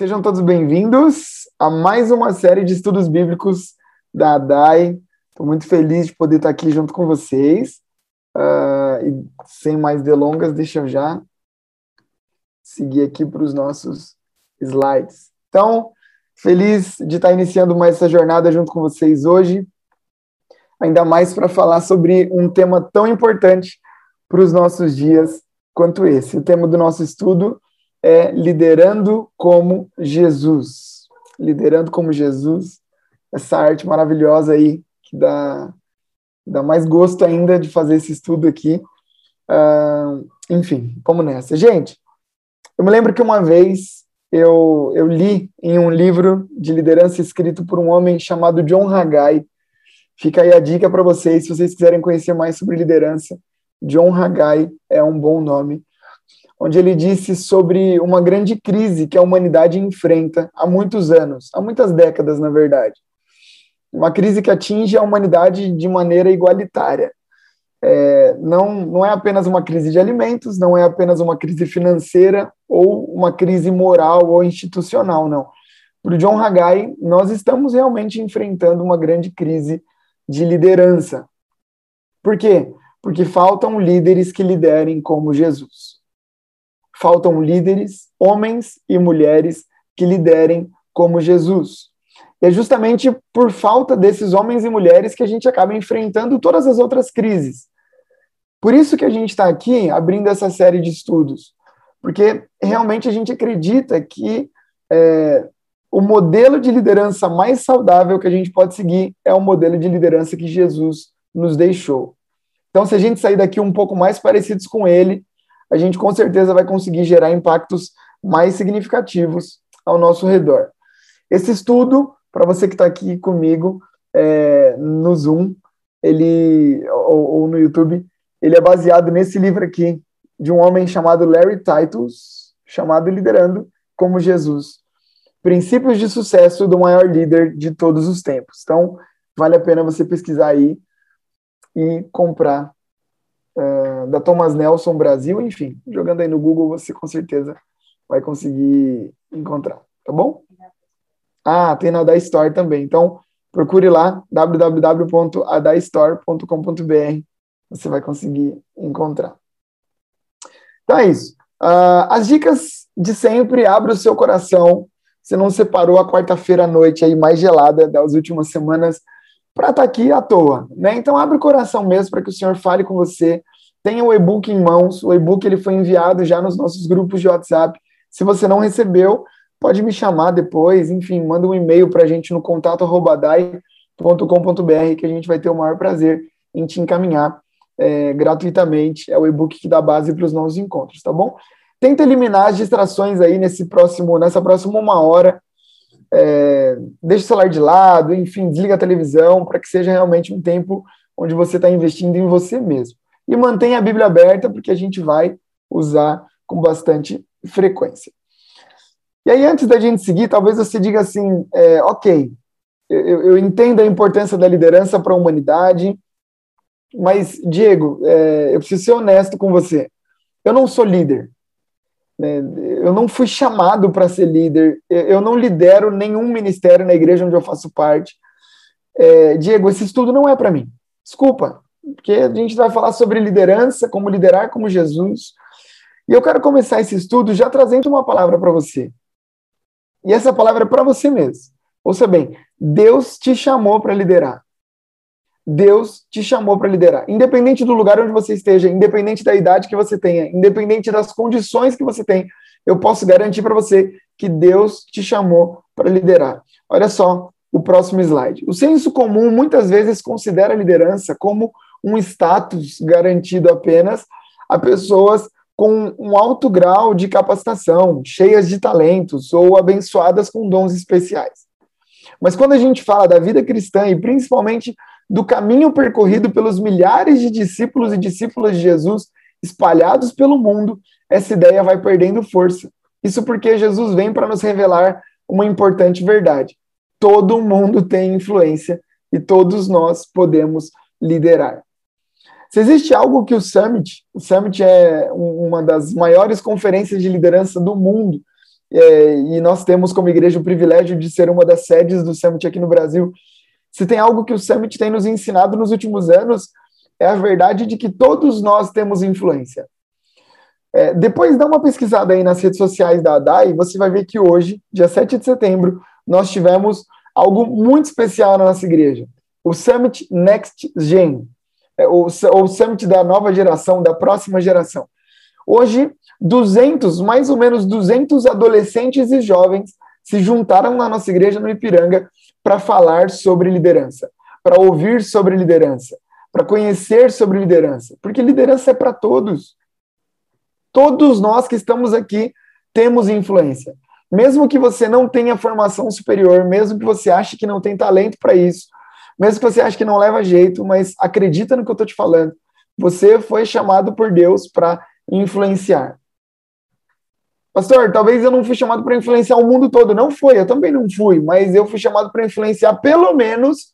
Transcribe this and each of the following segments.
Sejam todos bem-vindos a mais uma série de estudos bíblicos da ADAI. Estou muito feliz de poder estar aqui junto com vocês. Uh, e sem mais delongas, deixa eu já seguir aqui para os nossos slides. Então, feliz de estar iniciando mais essa jornada junto com vocês hoje, ainda mais para falar sobre um tema tão importante para os nossos dias quanto esse. O tema do nosso estudo é liderando como Jesus. Liderando como Jesus, essa arte maravilhosa aí que dá, dá mais gosto ainda de fazer esse estudo aqui. Uh, enfim, vamos nessa. Gente, eu me lembro que uma vez eu, eu li em um livro de liderança escrito por um homem chamado John Haggai. Fica aí a dica para vocês, se vocês quiserem conhecer mais sobre liderança. John Haggai é um bom nome onde ele disse sobre uma grande crise que a humanidade enfrenta há muitos anos, há muitas décadas, na verdade. Uma crise que atinge a humanidade de maneira igualitária. É, não, não é apenas uma crise de alimentos, não é apenas uma crise financeira ou uma crise moral ou institucional, não. Para o John Haggai, nós estamos realmente enfrentando uma grande crise de liderança. Por quê? Porque faltam líderes que liderem como Jesus faltam líderes, homens e mulheres que liderem como Jesus. E é justamente por falta desses homens e mulheres que a gente acaba enfrentando todas as outras crises. Por isso que a gente está aqui abrindo essa série de estudos, porque realmente a gente acredita que é, o modelo de liderança mais saudável que a gente pode seguir é o modelo de liderança que Jesus nos deixou. Então, se a gente sair daqui um pouco mais parecidos com ele, a gente com certeza vai conseguir gerar impactos mais significativos ao nosso redor. Esse estudo, para você que está aqui comigo é, no Zoom, ele ou, ou, no YouTube, ele é baseado nesse livro aqui de um homem chamado Larry Titus, chamado Liderando como Jesus. Princípios de sucesso do maior líder de todos os tempos. Então, vale a pena você pesquisar aí e comprar é, da Thomas Nelson Brasil, enfim, jogando aí no Google você com certeza vai conseguir encontrar, tá bom? Ah, tem na Da Store também. Então, procure lá www.adaistore.com.br. Você vai conseguir encontrar. Então é isso. Uh, as dicas de sempre, abra o seu coração. Você não separou a quarta-feira à noite aí mais gelada das últimas semanas para estar tá aqui à toa, né? Então abre o coração mesmo para que o Senhor fale com você. Tenha o e-book em mãos. O e-book ele foi enviado já nos nossos grupos de WhatsApp. Se você não recebeu, pode me chamar depois. Enfim, manda um e-mail para a gente no contato@dai.com.br que a gente vai ter o maior prazer em te encaminhar é, gratuitamente. É o e-book que dá base para os nossos encontros, tá bom? Tenta eliminar as distrações aí nesse próximo, nessa próxima uma hora é, deixa o celular de lado, enfim, desliga a televisão, para que seja realmente um tempo onde você está investindo em você mesmo. E mantenha a Bíblia aberta, porque a gente vai usar com bastante frequência. E aí, antes da gente seguir, talvez você diga assim: é, ok, eu, eu, entendo a importância da liderança para a humanidade, mas, Diego, é, eu preciso ser honesto com você. Eu não sou líder. Né? Eu não fui chamado para ser líder, eu não lidero nenhum ministério na igreja onde eu faço parte. É, Diego, esse estudo não é para mim. Desculpa, porque a gente vai falar sobre liderança, como liderar como Jesus. E eu quero começar esse estudo já trazendo uma palavra para você. E essa palavra é para você mesmo. Ouça bem, Deus te chamou para liderar. Deus te chamou para liderar. Independente do lugar onde você esteja, independente da idade que você tenha, independente das condições que você tem, eu posso garantir para você que Deus te chamou para liderar. Olha só o próximo slide. O senso comum muitas vezes considera a liderança como um status garantido apenas a pessoas com um alto grau de capacitação, cheias de talentos ou abençoadas com dons especiais. Mas quando a gente fala da vida cristã e principalmente do caminho percorrido pelos milhares de discípulos e discípulas de Jesus espalhados pelo mundo, essa ideia vai perdendo força. Isso porque Jesus vem para nos revelar uma importante verdade. Todo mundo tem influência e todos nós podemos liderar. Se existe algo que o Summit, o Summit é uma das maiores conferências de liderança do mundo, é, e nós temos como igreja o privilégio de ser uma das sedes do Summit aqui no Brasil. Se tem algo que o Summit tem nos ensinado nos últimos anos, é a verdade de que todos nós temos influência. É, depois dá uma pesquisada aí nas redes sociais da ADAI, você vai ver que hoje, dia 7 de setembro, nós tivemos algo muito especial na nossa igreja. O Summit Next Gen, é, o, o Summit da nova geração, da próxima geração. Hoje, 200, mais ou menos 200 adolescentes e jovens se juntaram na nossa igreja no Ipiranga para falar sobre liderança, para ouvir sobre liderança, para conhecer sobre liderança, porque liderança é para todos. Todos nós que estamos aqui temos influência. Mesmo que você não tenha formação superior, mesmo que você ache que não tem talento para isso, mesmo que você ache que não leva jeito, mas acredita no que eu estou te falando. Você foi chamado por Deus para influenciar. Pastor, talvez eu não fui chamado para influenciar o mundo todo. Não foi, eu também não fui, mas eu fui chamado para influenciar pelo menos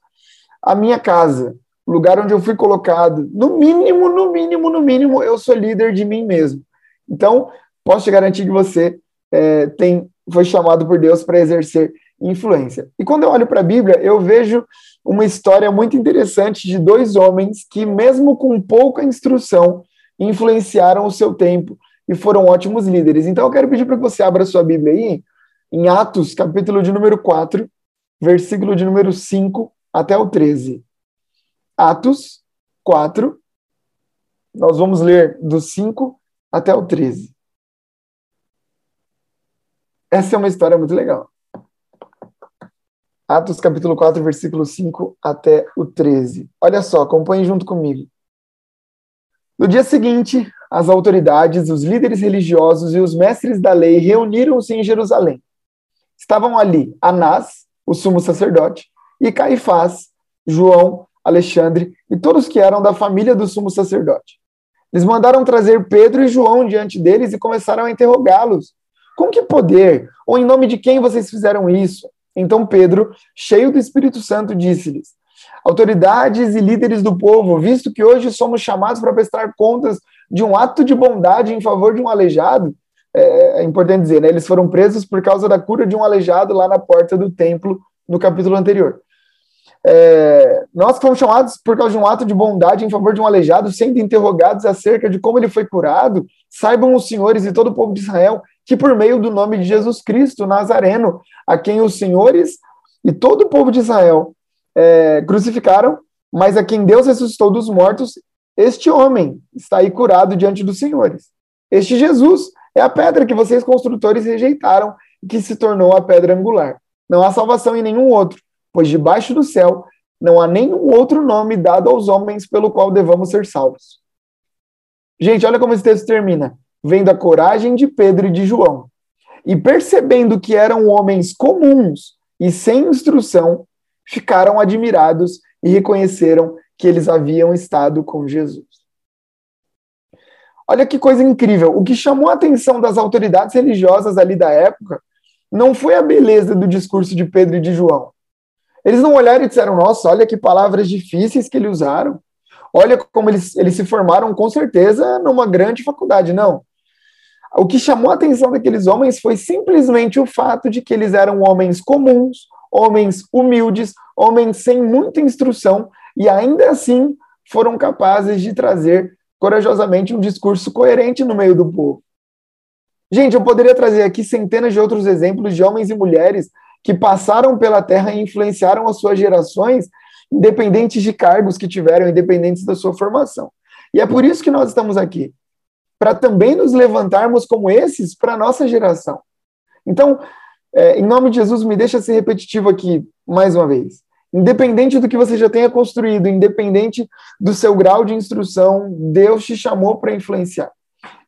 a minha casa, o lugar onde eu fui colocado. No mínimo, no mínimo, no mínimo, eu sou líder de mim mesmo. Então, posso te garantir que você é, tem, foi chamado por Deus para exercer influência. E quando eu olho para a Bíblia, eu vejo uma história muito interessante de dois homens que, mesmo com pouca instrução, influenciaram o seu tempo e foram ótimos líderes. Então eu quero pedir para que você abra sua Bíblia aí, em Atos, capítulo de número 4, versículo de número 5 até o 13. Atos 4, nós vamos ler do 5 até o 13. Essa é uma história muito legal. Atos capítulo 4, versículo 5 até o 13. Olha só, acompanhe junto comigo. No dia seguinte, as autoridades, os líderes religiosos e os mestres da lei reuniram-se em Jerusalém. Estavam ali Anás, o sumo sacerdote, e Caifás, João, Alexandre e todos que eram da família do sumo sacerdote. Eles mandaram trazer Pedro e João diante deles e começaram a interrogá-los. Com que poder? Ou em nome de quem vocês fizeram isso? Então Pedro, cheio do Espírito Santo, disse-lhes: Autoridades e líderes do povo, visto que hoje somos chamados para prestar contas de um ato de bondade em favor de um aleijado, é, é importante dizer, né? Eles foram presos por causa da cura de um aleijado lá na porta do templo, no capítulo anterior. É, nós fomos chamados por causa de um ato de bondade em favor de um aleijado, sendo interrogados acerca de como ele foi curado, saibam os senhores e todo o povo de Israel que por meio do nome de Jesus Cristo Nazareno, a quem os senhores e todo o povo de Israel é, crucificaram, mas a quem Deus ressuscitou dos mortos, este homem está aí curado diante dos senhores. Este Jesus é a pedra que vocês construtores rejeitaram e que se tornou a pedra angular. Não há salvação em nenhum outro, pois debaixo do céu não há nenhum outro nome dado aos homens pelo qual devamos ser salvos. Gente, olha como esse texto termina. Vendo a coragem de Pedro e de João, e percebendo que eram homens comuns e sem instrução, ficaram admirados e reconheceram que eles haviam estado com Jesus. Olha que coisa incrível. O que chamou a atenção das autoridades religiosas ali da época não foi a beleza do discurso de Pedro e de João. Eles não olharam e disseram: Nossa, olha que palavras difíceis que eles usaram. Olha como eles, eles se formaram, com certeza, numa grande faculdade. Não. O que chamou a atenção daqueles homens foi simplesmente o fato de que eles eram homens comuns, homens humildes, homens sem muita instrução, e ainda assim foram capazes de trazer corajosamente um discurso coerente no meio do povo. Gente, eu poderia trazer aqui centenas de outros exemplos de homens e mulheres que passaram pela terra e influenciaram as suas gerações, independentes de cargos que tiveram, independentes da sua formação. E é por isso que nós estamos aqui, para também nos levantarmos como esses para a nossa geração. Então, é, em nome de Jesus, me deixa ser repetitivo aqui mais uma vez. Independente do que você já tenha construído, independente do seu grau de instrução, Deus te chamou para influenciar.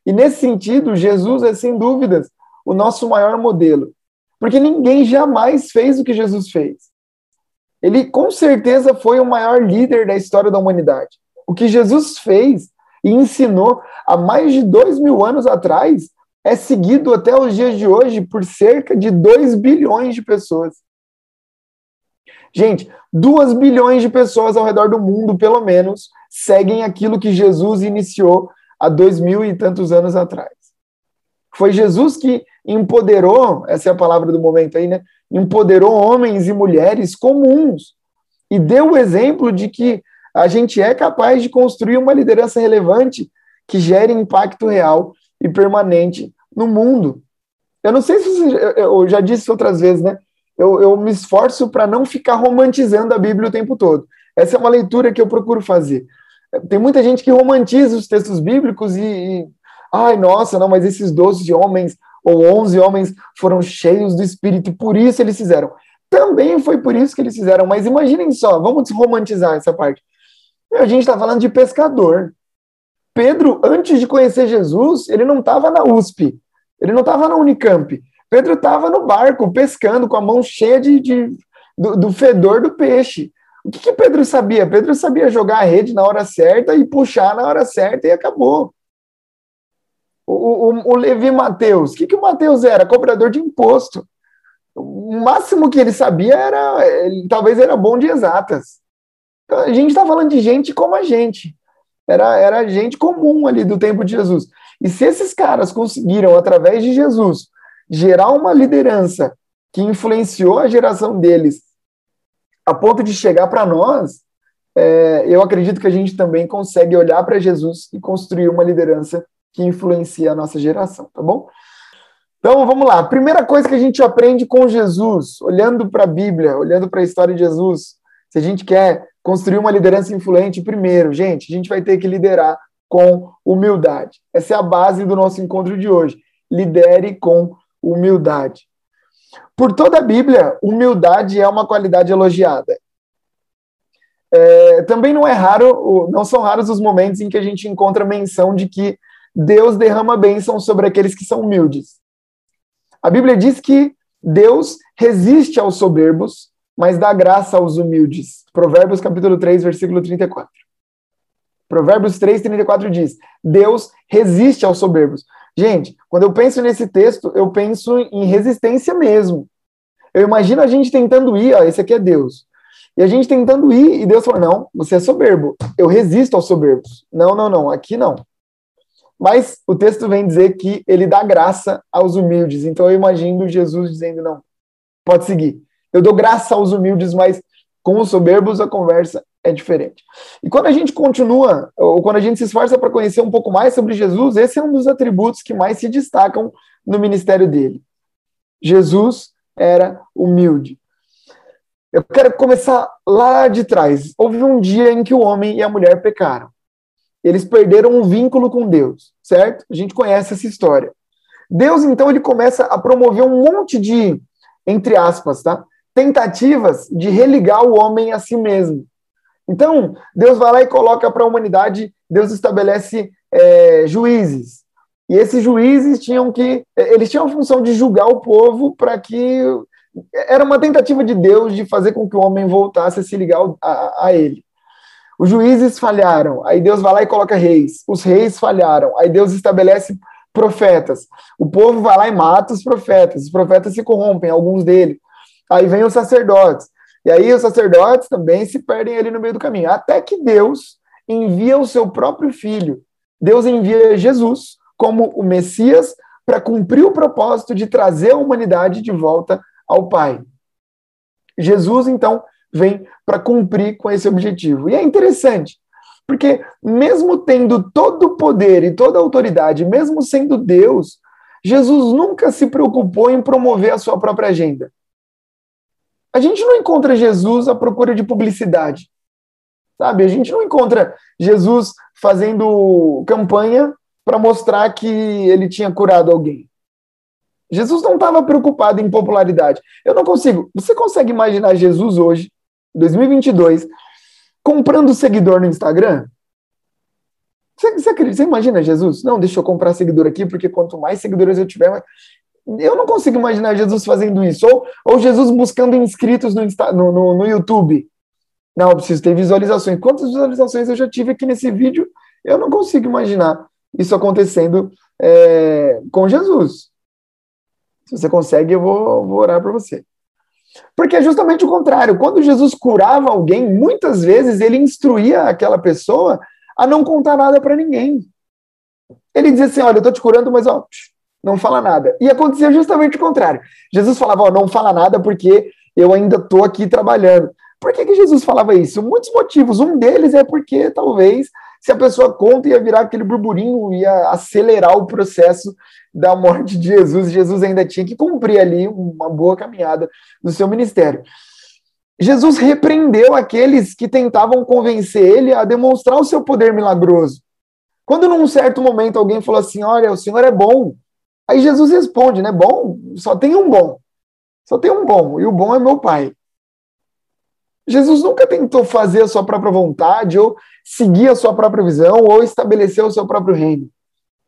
E nesse sentido, Jesus é sem dúvidas o nosso maior modelo, porque ninguém jamais fez o que Jesus fez. Ele com certeza foi o maior líder da história da humanidade. O que Jesus fez e ensinou há mais de dois mil anos atrás é seguido até os dias de hoje por cerca de 2 bilhões de pessoas. Gente, 2 bilhões de pessoas ao redor do mundo, pelo menos, seguem aquilo que Jesus iniciou há dois mil e tantos anos atrás. Foi Jesus que empoderou, essa é a palavra do momento aí, né? Empoderou homens e mulheres comuns e deu o exemplo de que a gente é capaz de construir uma liderança relevante que gere impacto real e permanente no mundo. Eu não sei se você, eu já disse outras vezes, né? Eu, eu me esforço para não ficar romantizando a Bíblia o tempo todo. Essa é uma leitura que eu procuro fazer. Tem muita gente que romantiza os textos bíblicos e, e ai, nossa, não, mas esses 12 homens ou 11 homens foram cheios do Espírito por isso eles fizeram. Também foi por isso que eles fizeram, mas imaginem só, vamos romantizar essa parte. A gente está falando de pescador. Pedro, antes de conhecer Jesus, ele não estava na USP, ele não estava na Unicamp. Pedro estava no barco, pescando, com a mão cheia de, de do, do, fedor do peixe. O que, que Pedro sabia? Pedro sabia jogar a rede na hora certa e puxar na hora certa e acabou. O, o, o Levi Mateus, o que, que o Mateus era? Cobrador de imposto. O máximo que ele sabia era, ele, talvez era bom de exatas. Então, a gente está falando de gente como a gente. Era, era gente comum ali do tempo de Jesus. E se esses caras conseguiram, através de Jesus, gerar uma liderança que influenciou a geração deles a ponto de chegar para nós, é, eu acredito que a gente também consegue olhar para Jesus e construir uma liderança que influencia a nossa geração, tá bom? Então vamos lá. Primeira coisa que a gente aprende com Jesus, olhando para a Bíblia, olhando para a história de Jesus, se a gente quer construir uma liderança influente, primeiro, gente, a gente vai ter que liderar com humildade. Essa é a base do nosso encontro de hoje. Lidere com humildade. Por toda a Bíblia, humildade é uma qualidade elogiada. É, também não é raro, não são raros os momentos em que a gente encontra menção de que Deus derrama bênção sobre aqueles que são humildes. A Bíblia diz que Deus resiste aos soberbos, mas dá graça aos humildes. Provérbios capítulo 3, versículo 34. Provérbios 3, 34 diz: Deus resiste aos soberbos. Gente, quando eu penso nesse texto, eu penso em resistência mesmo. Eu imagino a gente tentando ir, ó, esse aqui é Deus. E a gente tentando ir, e Deus falou: não, você é soberbo. Eu resisto aos soberbos. Não, não, não, aqui não. Mas o texto vem dizer que ele dá graça aos humildes. Então eu imagino Jesus dizendo: não, pode seguir. Eu dou graça aos humildes, mas com os soberbos a conversa é diferente. E quando a gente continua, ou quando a gente se esforça para conhecer um pouco mais sobre Jesus, esse é um dos atributos que mais se destacam no ministério dele. Jesus era humilde. Eu quero começar lá de trás. Houve um dia em que o homem e a mulher pecaram. Eles perderam um vínculo com Deus, certo? A gente conhece essa história. Deus, então, ele começa a promover um monte de, entre aspas, tá? Tentativas de religar o homem a si mesmo. Então, Deus vai lá e coloca para a humanidade, Deus estabelece é, juízes. E esses juízes tinham que. É, eles tinham a função de julgar o povo para que. Era uma tentativa de Deus de fazer com que o homem voltasse a se ligar a, a ele. Os juízes falharam, aí Deus vai lá e coloca reis. Os reis falharam, aí Deus estabelece profetas. O povo vai lá e mata os profetas. Os profetas se corrompem, alguns deles. Aí vem os sacerdotes. E aí os sacerdotes também se perdem ali no meio do caminho. Até que Deus envia o seu próprio filho. Deus envia Jesus como o Messias para cumprir o propósito de trazer a humanidade de volta ao Pai. Jesus, então, vem para cumprir com esse objetivo. E é interessante, porque mesmo tendo todo o poder e toda a autoridade, mesmo sendo Deus, Jesus nunca se preocupou em promover a sua própria agenda. A gente não encontra Jesus à procura de publicidade. Sabe? A gente não encontra Jesus fazendo campanha para mostrar que ele tinha curado alguém. Jesus não estava preocupado em popularidade. Eu não consigo. Você consegue imaginar Jesus hoje, 2022, comprando seguidor no Instagram? Você, você, acredita, você imagina Jesus? Não, deixa eu comprar seguidor aqui, porque quanto mais seguidores eu tiver, mais... Eu não consigo imaginar Jesus fazendo isso. Ou, ou Jesus buscando inscritos no, no, no, no YouTube. Não, eu preciso ter visualizações. Quantas visualizações eu já tive aqui nesse vídeo? Eu não consigo imaginar isso acontecendo é, com Jesus. Se você consegue, eu vou, vou orar para você. Porque é justamente o contrário. Quando Jesus curava alguém, muitas vezes ele instruía aquela pessoa a não contar nada para ninguém. Ele dizia assim: Olha, eu estou te curando, mas ó, não fala nada. E acontecia justamente o contrário. Jesus falava, ó, não fala nada porque eu ainda estou aqui trabalhando. Por que, que Jesus falava isso? Muitos motivos. Um deles é porque talvez se a pessoa conta ia virar aquele burburinho, ia acelerar o processo da morte de Jesus. Jesus ainda tinha que cumprir ali uma boa caminhada no seu ministério. Jesus repreendeu aqueles que tentavam convencer ele a demonstrar o seu poder milagroso. Quando num certo momento alguém falou assim: Olha, o Senhor é bom. Aí Jesus responde, né? Bom, só tem um bom. Só tem um bom, e o bom é meu Pai. Jesus nunca tentou fazer a sua própria vontade, ou seguir a sua própria visão, ou estabelecer o seu próprio reino.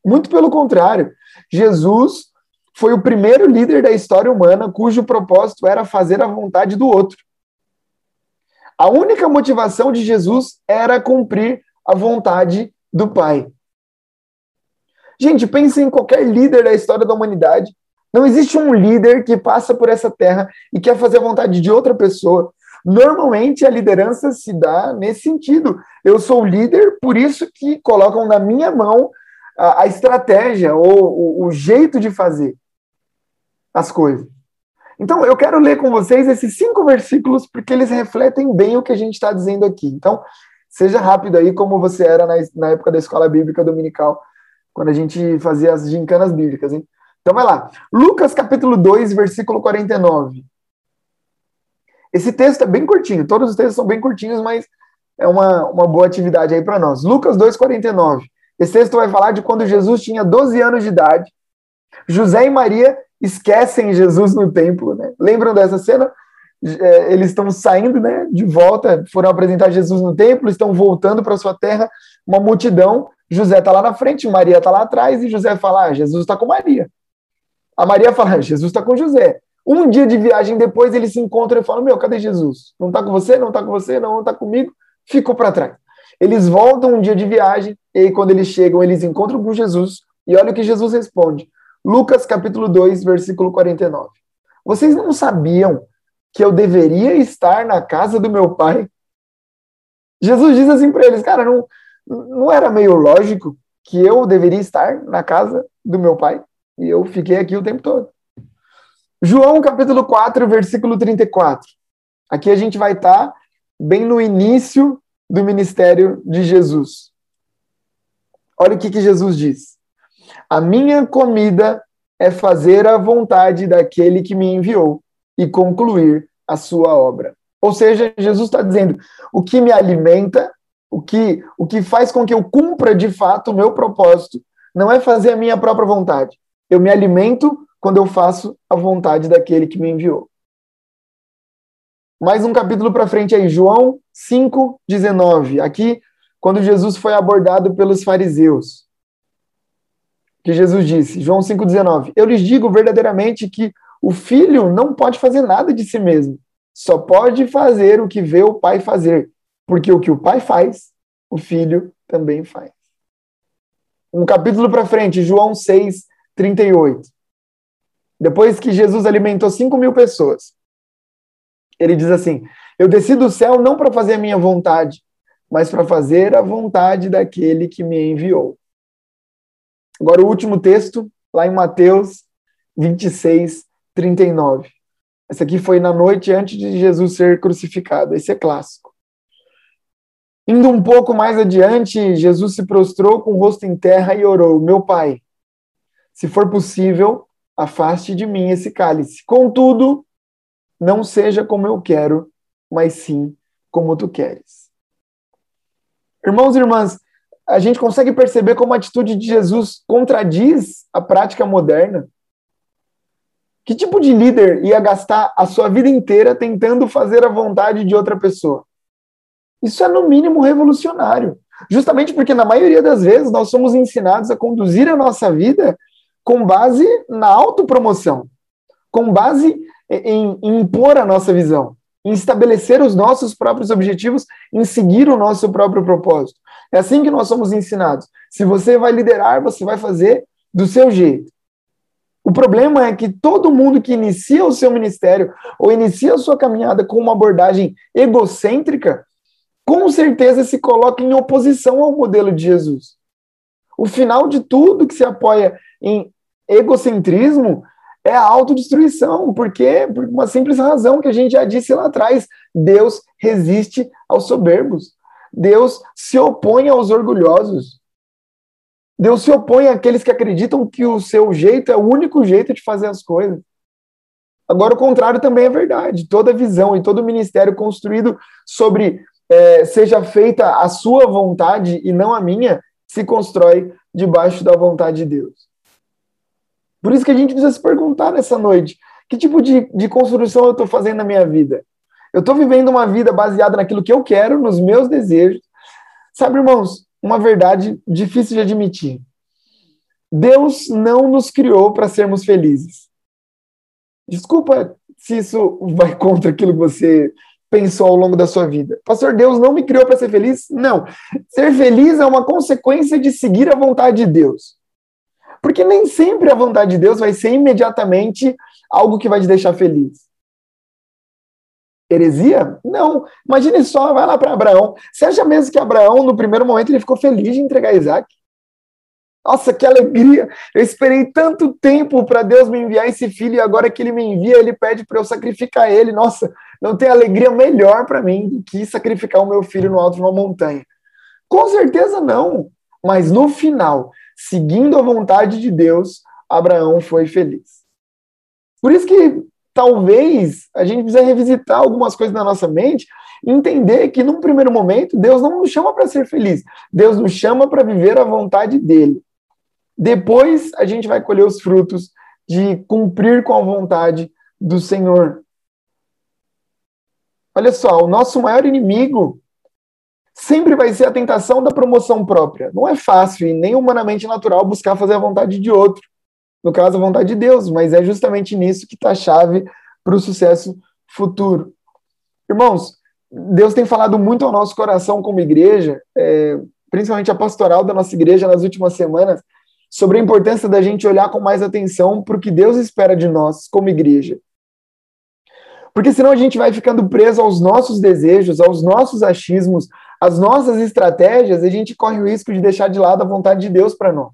Muito pelo contrário. Jesus foi o primeiro líder da história humana cujo propósito era fazer a vontade do outro. A única motivação de Jesus era cumprir a vontade do Pai. Gente, pense em qualquer líder da história da humanidade. Não existe um líder que passa por essa terra e quer fazer a vontade de outra pessoa. Normalmente a liderança se dá nesse sentido. Eu sou líder, por isso que colocam na minha mão a, a estratégia ou o, o jeito de fazer as coisas. Então, eu quero ler com vocês esses cinco versículos, porque eles refletem bem o que a gente está dizendo aqui. Então, seja rápido aí, como você era na, na época da escola bíblica dominical, quando a gente fazia as gincanas bíblicas, hein? Então, vai lá. Lucas capítulo 2, versículo 49. Esse texto é bem curtinho, todos os textos são bem curtinhos, mas é uma, uma boa atividade aí para nós. Lucas 2,49. Esse texto vai falar de quando Jesus tinha 12 anos de idade. José e Maria esquecem Jesus no templo, né? Lembram dessa cena? É, eles estão saindo né, de volta, foram apresentar Jesus no templo, estão voltando para sua terra, uma multidão. José está lá na frente, Maria está lá atrás, e José fala: ah, Jesus está com Maria. A Maria fala: Jesus está com José. Um dia de viagem depois, eles se encontram e falam: Meu, cadê Jesus? Não está com você? Não está com você? Não, está comigo? Ficou para trás. Eles voltam um dia de viagem, e aí, quando eles chegam, eles encontram com Jesus, e olha o que Jesus responde. Lucas capítulo 2, versículo 49. Vocês não sabiam que eu deveria estar na casa do meu pai? Jesus diz assim para eles, cara, não, não era meio lógico que eu deveria estar na casa do meu pai? E eu fiquei aqui o tempo todo. João capítulo 4, versículo 34. Aqui a gente vai estar tá bem no início do ministério de Jesus. Olha o que, que Jesus diz. A minha comida é fazer a vontade daquele que me enviou e concluir a sua obra. Ou seja, Jesus está dizendo: o que me alimenta, o que, o que faz com que eu cumpra de fato o meu propósito, não é fazer a minha própria vontade. Eu me alimento quando eu faço a vontade daquele que me enviou. Mais um capítulo para frente aí, João 5:19. Aqui, quando Jesus foi abordado pelos fariseus. Que Jesus disse, João 5:19, eu lhes digo verdadeiramente que o filho não pode fazer nada de si mesmo, só pode fazer o que vê o pai fazer, porque o que o pai faz, o filho também faz. Um capítulo para frente, João 6, 38. Depois que Jesus alimentou 5 mil pessoas, ele diz assim: Eu desci do céu não para fazer a minha vontade, mas para fazer a vontade daquele que me enviou. Agora, o último texto, lá em Mateus 26, 39. Essa aqui foi na noite antes de Jesus ser crucificado. Esse é clássico. Indo um pouco mais adiante, Jesus se prostrou com o rosto em terra e orou: Meu pai, se for possível, afaste de mim esse cálice. Contudo, não seja como eu quero, mas sim como tu queres. Irmãos e irmãs, a gente consegue perceber como a atitude de Jesus contradiz a prática moderna. Que tipo de líder ia gastar a sua vida inteira tentando fazer a vontade de outra pessoa? Isso é, no mínimo, revolucionário. Justamente porque, na maioria das vezes, nós somos ensinados a conduzir a nossa vida com base na autopromoção, com base em, impor a nossa visão, em estabelecer os nossos próprios objetivos, em seguir o nosso próprio propósito. É assim que nós somos ensinados. Se você vai liderar, você vai fazer do seu jeito. O problema é que todo mundo que inicia o seu ministério ou inicia a sua caminhada com uma abordagem egocêntrica, com certeza se coloca em oposição ao modelo de Jesus. O final de tudo que se apoia em egocentrismo é a autodestruição. Por quê? Por uma simples razão que a gente já disse lá atrás: Deus resiste aos soberbos. Deus se opõe aos orgulhosos. Deus se opõe àqueles que acreditam que o seu jeito é o único jeito de fazer as coisas. Agora, o contrário também é verdade. Toda visão e todo ministério construído sobre é, seja feita a sua vontade e não a minha, se constrói debaixo da vontade de Deus. Por isso que a gente precisa se perguntar nessa noite: que tipo de, de construção eu estou fazendo na minha vida? Eu estou vivendo uma vida baseada naquilo que eu quero, nos meus desejos. Sabe, irmãos, uma verdade difícil de admitir. Deus não nos criou para sermos felizes. Desculpa se isso vai contra aquilo que você pensou ao longo da sua vida. Pastor, Deus não me criou para ser feliz? Não. Ser feliz é uma consequência de seguir a vontade de Deus. Porque nem sempre a vontade de Deus vai ser imediatamente algo que vai te deixar feliz. Heresia? Não. Imagine só, vai lá para Abraão. Você acha mesmo que Abraão, no primeiro momento, ele ficou feliz de entregar Isaac? Nossa, que alegria! Eu esperei tanto tempo para Deus me enviar esse filho e agora que ele me envia, ele pede para eu sacrificar ele. Nossa, não tem alegria melhor para mim do que sacrificar o meu filho no alto de uma montanha. Com certeza não. Mas no final, seguindo a vontade de Deus, Abraão foi feliz. Por isso que talvez a gente precisa revisitar algumas coisas na nossa mente entender que num primeiro momento Deus não nos chama para ser feliz, Deus nos chama para viver a vontade dele. Depois a gente vai colher os frutos de cumprir com a vontade do Senhor. Olha só, o nosso maior inimigo sempre vai ser a tentação da promoção própria. Não é fácil e nem humanamente natural buscar fazer a vontade de outro. No caso, a vontade de Deus, mas é justamente nisso que está a chave para o sucesso futuro. Irmãos, Deus tem falado muito ao nosso coração como igreja, é, principalmente a pastoral da nossa igreja nas últimas semanas, sobre a importância da gente olhar com mais atenção para o que Deus espera de nós como igreja. Porque senão a gente vai ficando preso aos nossos desejos, aos nossos achismos, às nossas estratégias, e a gente corre o risco de deixar de lado a vontade de Deus para nós.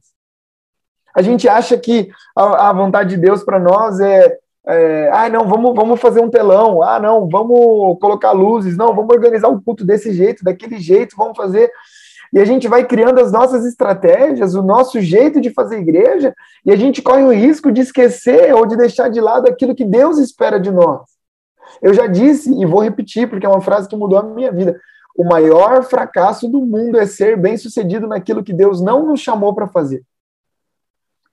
A gente acha que a, a vontade de Deus para nós é, é, ah, não, vamos, vamos fazer um telão, ah, não, vamos colocar luzes, não, vamos organizar o culto desse jeito, daquele jeito, vamos fazer. E a gente vai criando as nossas estratégias, o nosso jeito de fazer igreja, e a gente corre o risco de esquecer ou de deixar de lado aquilo que Deus espera de nós. Eu já disse e vou repetir, porque é uma frase que mudou a minha vida. O maior fracasso do mundo é ser bem-sucedido naquilo que Deus não nos chamou para fazer.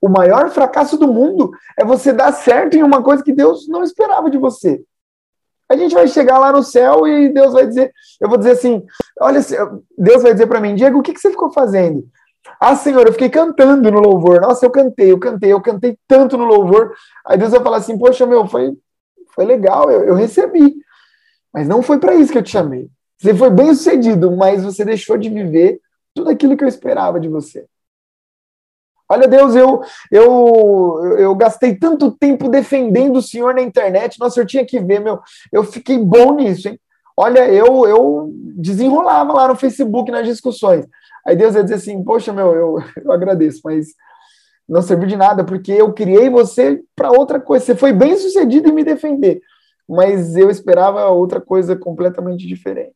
O maior fracasso do mundo é você dar certo em uma coisa que Deus não esperava de você. A gente vai chegar lá no céu e Deus vai dizer, eu vou dizer assim, olha, Deus vai dizer para mim, Diego, o que, que você ficou fazendo? Ah, Senhor, eu fiquei cantando no louvor. Nossa, eu cantei, eu cantei, eu cantei tanto no louvor. Aí Deus vai falar assim, poxa, meu, foi foi legal, eu, eu recebi. Mas não foi para isso que eu te chamei. Você foi bem sucedido, mas você deixou de viver tudo aquilo que eu esperava de você. Olha, Deus, eu, eu, eu gastei tanto tempo defendendo o Senhor na internet. Nossa, eu tinha que ver, meu. Eu fiquei bom nisso, hein? Olha, eu, eu desenrolava lá no Facebook nas discussões. Aí Deus ia dizer assim: Poxa, meu, eu, eu agradeço, mas não serviu de nada, porque eu criei você para outra coisa. Você foi bem sucedido em me defender, mas eu esperava outra coisa completamente diferente.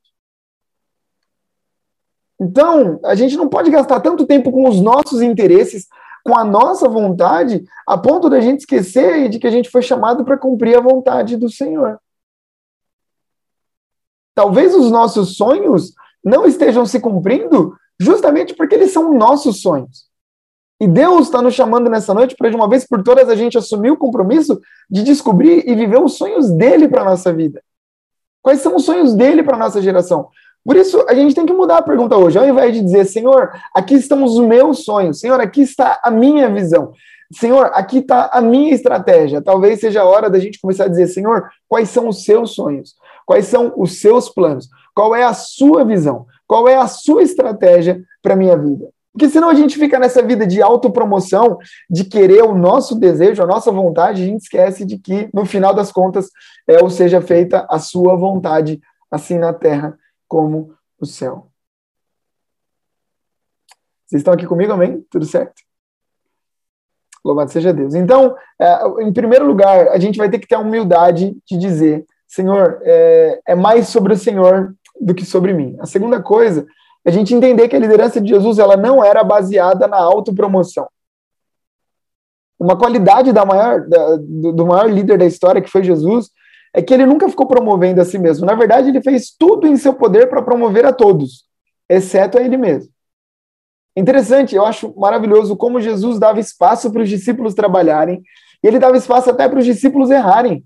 Então, a gente não pode gastar tanto tempo com os nossos interesses, com a nossa vontade, a ponto da gente esquecer de que a gente foi chamado para cumprir a vontade do Senhor. Talvez os nossos sonhos não estejam se cumprindo justamente porque eles são nossos sonhos. E Deus está nos chamando nessa noite para, de uma vez por todas, a gente assumir o compromisso de descobrir e viver os sonhos dele para a nossa vida. Quais são os sonhos dele para a nossa geração? Por isso, a gente tem que mudar a pergunta hoje. Ao invés de dizer, Senhor, aqui estão os meus sonhos. Senhor, aqui está a minha visão. Senhor, aqui está a minha estratégia. Talvez seja a hora da gente começar a dizer, Senhor, quais são os seus sonhos? Quais são os seus planos? Qual é a sua visão? Qual é a sua estratégia para a minha vida? Porque senão a gente fica nessa vida de autopromoção, de querer o nosso desejo, a nossa vontade, a gente esquece de que, no final das contas, é ou seja feita a sua vontade, assim na terra como no céu. Vocês estão aqui comigo, amém? Tudo certo? Louvado seja Deus. Então, é, em primeiro lugar, a gente vai ter que ter a humildade de dizer: Senhor, é, é mais sobre o Senhor do que sobre mim. A segunda coisa a gente entender que a liderança de Jesus ela não era baseada na autopromoção. Uma qualidade da maior, da, do, do maior líder da história, que foi Jesus, é que ele nunca ficou promovendo a si mesmo. Na verdade, ele fez tudo em seu poder para promover a todos, exceto a ele mesmo. Interessante, eu acho maravilhoso como Jesus dava espaço para os discípulos trabalharem, e ele dava espaço até para os discípulos errarem.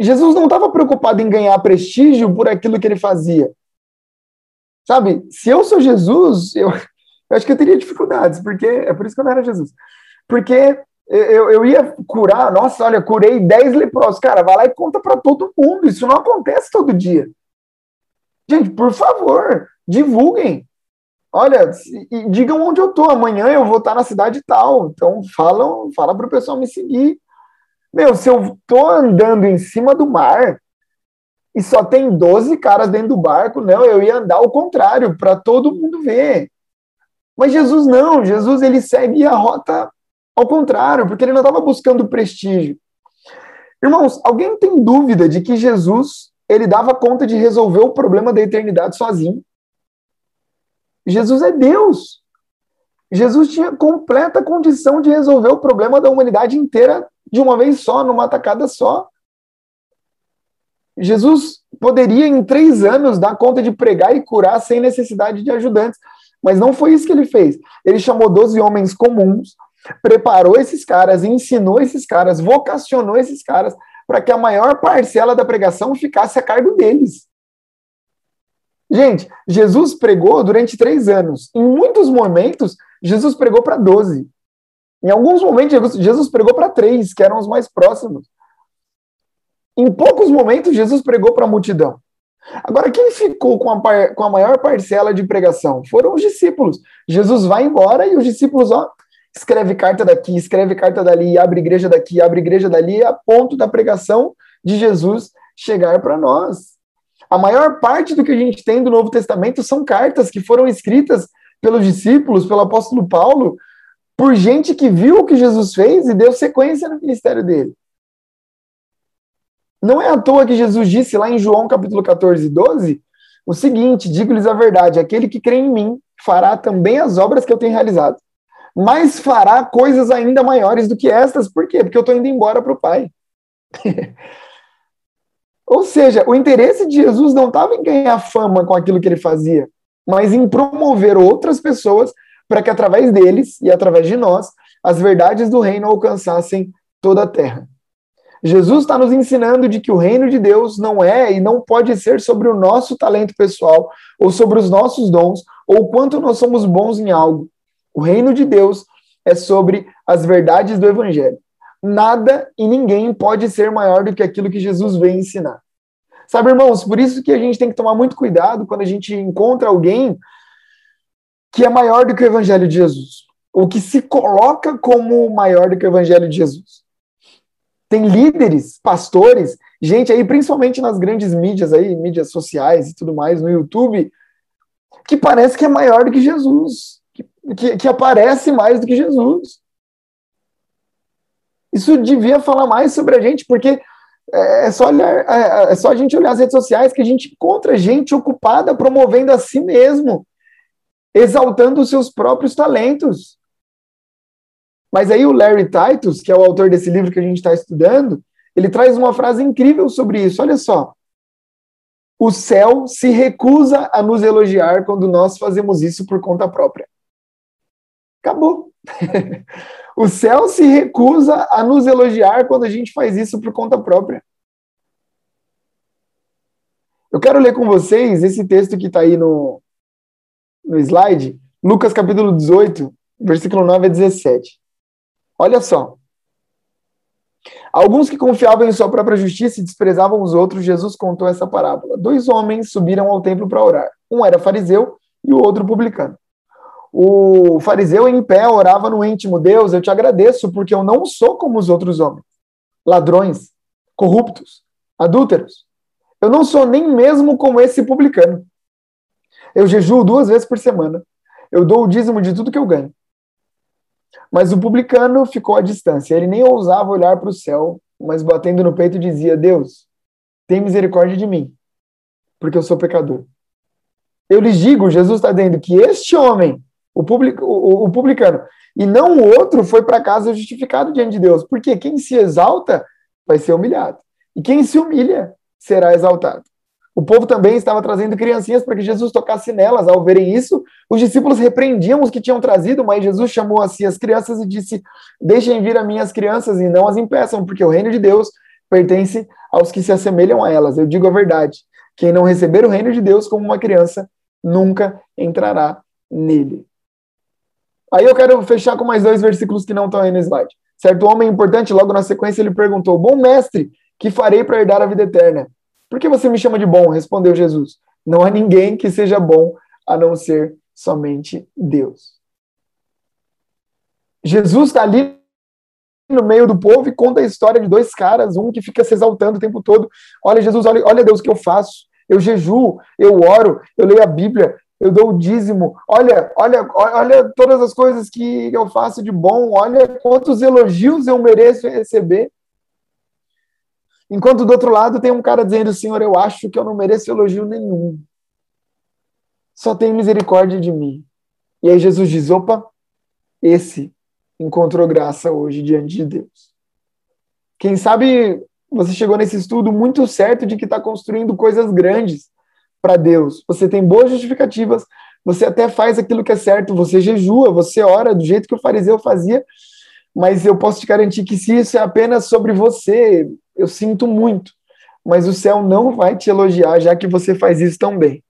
Jesus não estava preocupado em ganhar prestígio por aquilo que ele fazia. Sabe, se eu sou Jesus, eu, eu acho que eu teria dificuldades, porque é por isso que eu não era Jesus. Porque eu, eu ia curar, nossa, olha, curei 10 leprosos. Cara, vai lá e conta para todo mundo. Isso não acontece todo dia. Gente, por favor, divulguem. Olha, digam onde eu tô. Amanhã eu vou estar na cidade tal. Então, falam, fala para o pessoal me seguir. Meu, se eu tô andando em cima do mar e só tem 12 caras dentro do barco, não, eu ia andar ao contrário, para todo mundo ver. Mas Jesus não, Jesus ele segue a rota ao contrário, porque ele não estava buscando prestígio. Irmãos, alguém tem dúvida de que Jesus ele dava conta de resolver o problema da eternidade sozinho? Jesus é Deus. Jesus tinha completa condição de resolver o problema da humanidade inteira de uma vez só, numa tacada só. Jesus poderia, em três anos, dar conta de pregar e curar sem necessidade de ajudantes. Mas não foi isso que ele fez. Ele chamou doze homens comuns, preparou esses caras, ensinou esses caras, vocacionou esses caras para que a maior parcela da pregação ficasse a cargo deles. Gente, Jesus pregou durante três anos. Em muitos momentos, Jesus pregou para doze. Em alguns momentos, Jesus pregou para três, que eram os mais próximos. Em poucos momentos, Jesus pregou para a multidão. Agora, quem ficou com a, com a maior parcela de pregação? Foram os discípulos. Jesus vai embora e os discípulos, ó, escreve carta daqui, escreve carta dali, abre igreja daqui, abre igreja dali, a ponto da pregação de Jesus chegar para nós. A maior parte do que a gente tem do Novo Testamento são cartas que foram escritas pelos discípulos, pelo apóstolo Paulo, por gente que viu o que Jesus fez e deu sequência no ministério dele. Não é à toa que Jesus disse lá em João capítulo 14, 12, o seguinte: digo-lhes a verdade, aquele que crê em mim fará também as obras que eu tenho realizado mas fará coisas ainda maiores do que estas. Por quê? Porque eu estou indo embora para o Pai. Ou seja, o interesse de Jesus não estava em ganhar fama com aquilo que ele fazia, mas em promover outras pessoas para que através deles e através de nós as verdades do reino alcançassem toda a terra. Jesus está nos ensinando de que o reino de Deus não é e não pode ser sobre o nosso talento pessoal, ou sobre os nossos dons, ou quanto nós somos bons em algo, o reino de Deus é sobre as verdades do evangelho. Nada e ninguém pode ser maior do que aquilo que Jesus veio ensinar. Sabe, irmãos, por isso que a gente tem que tomar muito cuidado quando a gente encontra alguém que é maior do que o evangelho de Jesus, ou que se coloca como maior do que o evangelho de Jesus. Tem líderes, pastores, gente aí, principalmente nas grandes mídias aí, mídias sociais e tudo mais, no YouTube, que parece que é maior do que Jesus que, que aparece mais do que Jesus. Isso devia falar mais sobre a gente, porque é, é só, olhar, é, é só a gente olhar as redes sociais que a gente encontra gente ocupada promovendo a si mesmo, exaltando os seus próprios talentos. Mas aí o Larry Titus, que é o autor desse livro que a gente está estudando, ele traz uma frase incrível sobre isso. Olha só. O céu se recusa a nos elogiar quando nós fazemos isso por conta própria. Acabou. o céu se recusa a nos elogiar quando a gente faz isso por conta própria. Eu quero ler com vocês esse texto que está aí no, no slide, Lucas capítulo 18, versículo 9 a 17. Olha só. Alguns que confiavam em sua própria justiça e desprezavam os outros, Jesus contou essa parábola. Dois homens subiram ao templo para orar. Um era fariseu e o outro publicano. O fariseu em pé orava no íntimo: Deus, eu te agradeço porque eu não sou como os outros homens, ladrões, corruptos, adúlteros. Eu não sou nem mesmo como esse publicano. Eu jejuo duas vezes por semana. Eu dou o dízimo de tudo que eu ganho. Mas o publicano ficou à distância. Ele nem ousava olhar para o céu, mas batendo no peito dizia: Deus, tem misericórdia de mim, porque eu sou pecador. Eu lhes digo, Jesus está dizendo que este homem, o, public, o, o publicano, e não o outro, foi para casa justificado diante de Deus. Porque quem se exalta vai ser humilhado. E quem se humilha será exaltado. O povo também estava trazendo criancinhas para que Jesus tocasse nelas. Ao verem isso, os discípulos repreendiam os que tinham trazido, mas Jesus chamou a si as crianças e disse: Deixem vir a minhas crianças e não as impeçam, porque o reino de Deus pertence aos que se assemelham a elas. Eu digo a verdade: quem não receber o reino de Deus como uma criança nunca entrará nele. Aí eu quero fechar com mais dois versículos que não estão aí no slide. Certo homem importante, logo na sequência, ele perguntou: Bom mestre, que farei para herdar a vida eterna? Por que você me chama de bom? Respondeu Jesus. Não há ninguém que seja bom a não ser somente Deus. Jesus está ali no meio do povo e conta a história de dois caras, um que fica se exaltando o tempo todo. Olha, Jesus, olha, olha Deus o que eu faço. Eu jejuo, eu oro, eu leio a Bíblia, eu dou o dízimo. Olha, olha, olha todas as coisas que eu faço de bom. Olha quantos elogios eu mereço receber. Enquanto do outro lado tem um cara dizendo, Senhor, eu acho que eu não mereço elogio nenhum. Só tem misericórdia de mim. E aí Jesus diz: opa, esse encontrou graça hoje diante de Deus. Quem sabe você chegou nesse estudo muito certo de que está construindo coisas grandes para Deus. Você tem boas justificativas, você até faz aquilo que é certo, você jejua, você ora do jeito que o fariseu fazia, mas eu posso te garantir que se isso é apenas sobre você, eu sinto muito, mas o céu não vai te elogiar já que você faz isso tão bem.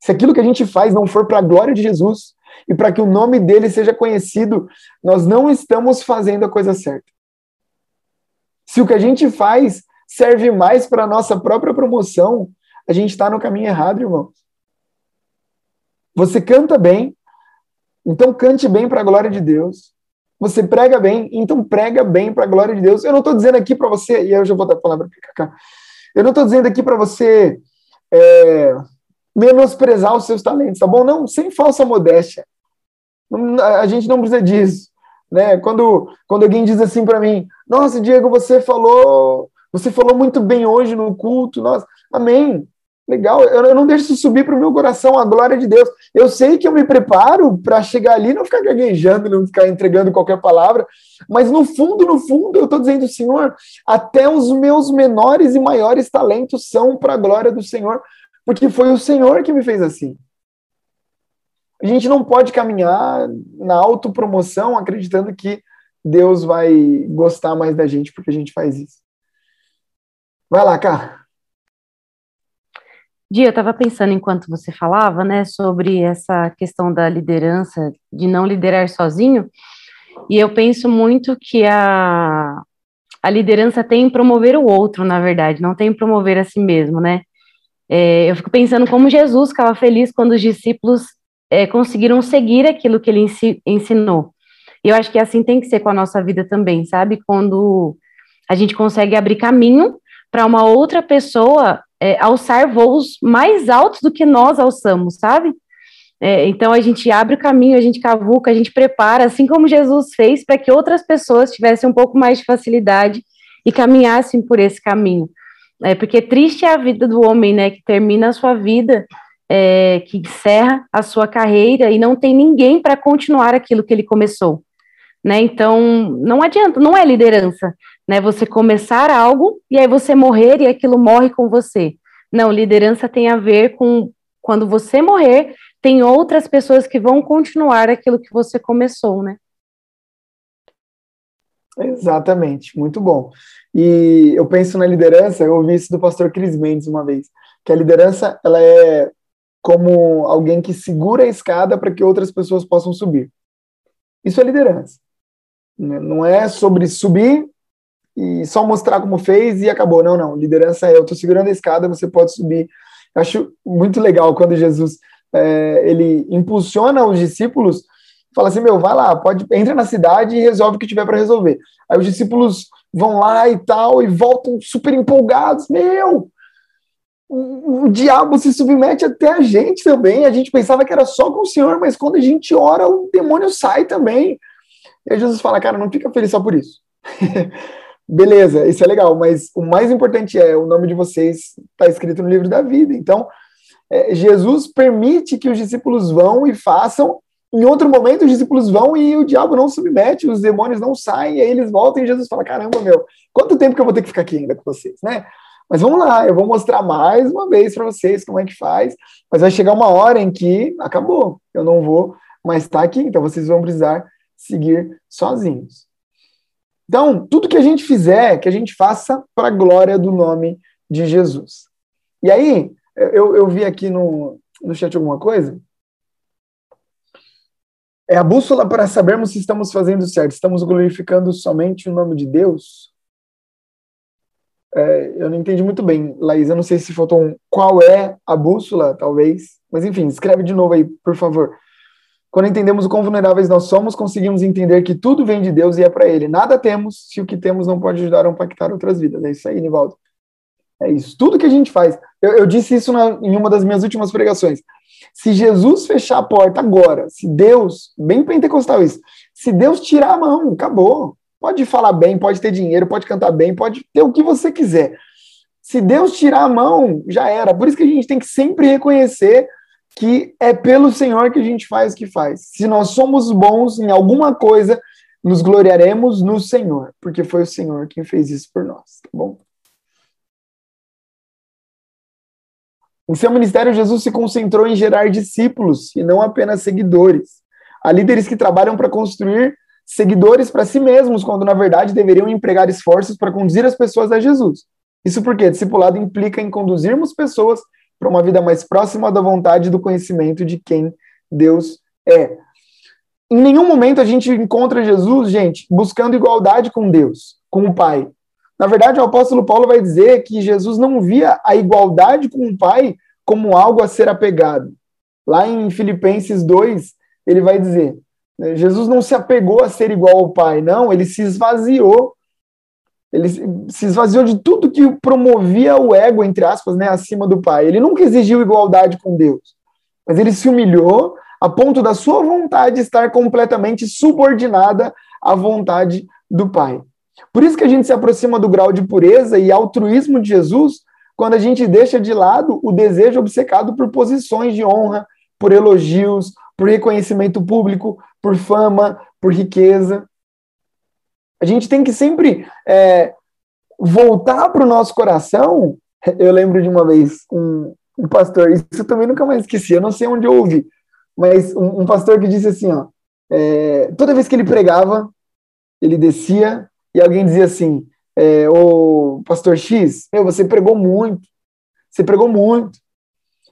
Se aquilo que a gente faz não for para a glória de Jesus e para que o nome dele seja conhecido, nós não estamos fazendo a coisa certa. Se o que a gente faz serve mais para a nossa própria promoção, a gente está no caminho errado, irmão. Você canta bem, então cante bem para a glória de Deus. Você prega bem, então prega bem para a glória de Deus. Eu não estou dizendo aqui para você, e eu já vou dar a palavra para cá. Eu não estou dizendo aqui para você é, menosprezar os seus talentos, tá bom? Não, sem falsa modéstia. A gente não precisa disso. Né? Quando, quando alguém diz assim para mim, nossa, Diego, você falou, você falou muito bem hoje no culto, nossa, amém. Legal, eu não deixo isso subir para o meu coração, a glória de Deus. Eu sei que eu me preparo para chegar ali, não ficar gaguejando, não ficar entregando qualquer palavra, mas no fundo, no fundo, eu estou dizendo, Senhor, até os meus menores e maiores talentos são para a glória do Senhor, porque foi o Senhor que me fez assim. A gente não pode caminhar na autopromoção acreditando que Deus vai gostar mais da gente porque a gente faz isso. Vai lá, cara. Dia, eu estava pensando enquanto você falava, né, sobre essa questão da liderança, de não liderar sozinho, e eu penso muito que a, a liderança tem em promover o outro, na verdade, não tem em promover a si mesmo, né? É, eu fico pensando como Jesus ficava feliz quando os discípulos é, conseguiram seguir aquilo que ele ensinou. E eu acho que assim tem que ser com a nossa vida também, sabe? Quando a gente consegue abrir caminho para uma outra pessoa é, alçar voos mais altos do que nós alçamos, sabe? É, então a gente abre o caminho, a gente cavuca, a gente prepara, assim como Jesus fez, para que outras pessoas tivessem um pouco mais de facilidade e caminhassem por esse caminho. É, porque triste é a vida do homem, né, que termina a sua vida, é, que encerra a sua carreira e não tem ninguém para continuar aquilo que ele começou. Né? Então, não adianta, não é liderança, né? Você começar algo e aí você morrer e aquilo morre com você. Não, liderança tem a ver com quando você morrer, tem outras pessoas que vão continuar aquilo que você começou, né? Exatamente, muito bom. E eu penso na liderança, eu ouvi isso do pastor Cris Mendes uma vez, que a liderança ela é como alguém que segura a escada para que outras pessoas possam subir. Isso é liderança. Não é sobre subir e só mostrar como fez e acabou. Não, não. Liderança é eu estou segurando a escada, você pode subir. Eu acho muito legal quando Jesus é, ele impulsiona os discípulos, fala assim, meu, vai lá, pode entra na cidade e resolve o que tiver para resolver. Aí os discípulos vão lá e tal e voltam super empolgados, meu, o, diabo se submete até a gente também. A gente pensava que era só com o Senhor, mas quando a gente ora, o demônio sai também. E Jesus fala, cara, não fica feliz só por isso. Beleza, isso é legal, mas o mais importante é o nome de vocês está escrito no livro da vida. Então, é, Jesus permite que os discípulos vão e façam. Em outro momento, os discípulos vão e o diabo não submete, os demônios não saem, aí eles voltam e Jesus fala: Caramba, meu, quanto tempo que eu vou ter que ficar aqui ainda com vocês, né? Mas vamos lá, eu vou mostrar mais uma vez para vocês como é que faz. Mas vai chegar uma hora em que acabou, eu não vou mais estar aqui, então vocês vão precisar seguir sozinhos. Então, tudo que a gente fizer, que a gente faça para a glória do nome de Jesus. E aí, eu, eu vi aqui no, no chat alguma coisa. É a bússola para sabermos se estamos fazendo certo. Estamos glorificando somente o nome de Deus? É, eu não entendi muito bem, Laís. Eu não sei se faltou um. Qual é a bússola, talvez. Mas enfim, escreve de novo aí, por favor. Quando entendemos o quão vulneráveis nós somos, conseguimos entender que tudo vem de Deus e é para Ele. Nada temos se o que temos não pode ajudar a impactar outras vidas. É isso aí, Nivaldo. É isso. Tudo que a gente faz. Eu, eu disse isso na, em uma das minhas últimas pregações. Se Jesus fechar a porta agora, se Deus, bem pentecostal isso, se Deus tirar a mão, acabou. Pode falar bem, pode ter dinheiro, pode cantar bem, pode ter o que você quiser. Se Deus tirar a mão, já era. Por isso que a gente tem que sempre reconhecer que é pelo Senhor que a gente faz o que faz. Se nós somos bons em alguma coisa, nos gloriaremos no Senhor, porque foi o Senhor quem fez isso por nós, tá bom? Em seu ministério, Jesus se concentrou em gerar discípulos e não apenas seguidores. Há líderes que trabalham para construir seguidores para si mesmos, quando na verdade deveriam empregar esforços para conduzir as pessoas a Jesus. Isso porque discipulado implica em conduzirmos pessoas para uma vida mais próxima da vontade do conhecimento de quem Deus é. Em nenhum momento a gente encontra Jesus, gente, buscando igualdade com Deus, com o Pai. Na verdade, o apóstolo Paulo vai dizer que Jesus não via a igualdade com o Pai como algo a ser apegado. Lá em Filipenses 2, ele vai dizer: né? Jesus não se apegou a ser igual ao Pai, não, ele se esvaziou. Ele se esvaziou de tudo que promovia o ego, entre aspas, né, acima do Pai. Ele nunca exigiu igualdade com Deus, mas ele se humilhou a ponto da sua vontade estar completamente subordinada à vontade do Pai. Por isso que a gente se aproxima do grau de pureza e altruísmo de Jesus quando a gente deixa de lado o desejo obcecado por posições de honra, por elogios, por reconhecimento público, por fama, por riqueza. A gente tem que sempre é, voltar para o nosso coração. Eu lembro de uma vez um, um, pastor, isso eu também nunca mais esqueci, eu não sei onde eu ouvi, mas um, um pastor que disse assim: ó, é, toda vez que ele pregava, ele descia e alguém dizia assim: é, o pastor X, meu, você pregou muito, você pregou muito.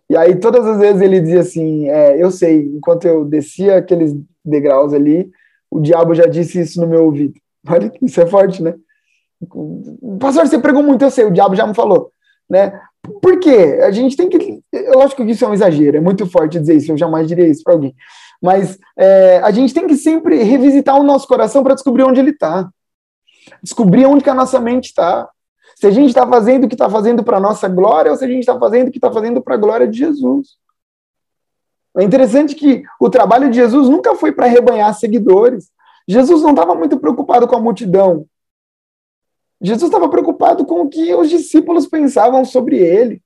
E aí todas as vezes ele dizia assim, é, eu sei, enquanto eu descia aqueles degraus ali, o diabo já disse isso no meu ouvido. Olha, isso é forte, né? Pastor, você pregou muito, eu sei, o diabo já me falou, né? Por quê? A gente tem que. Lógico que isso é um exagero, é muito forte dizer isso, eu jamais diria isso para alguém. Mas é, a gente tem que sempre revisitar o nosso coração para descobrir onde ele está. Descobrir onde que a nossa mente está. Se a gente está fazendo o que está fazendo para a nossa glória ou se a gente está fazendo o que está fazendo para a glória de Jesus. É interessante que o trabalho de Jesus nunca foi para rebanhar seguidores. Jesus não estava muito preocupado com a multidão. Jesus estava preocupado com o que os discípulos pensavam sobre ele,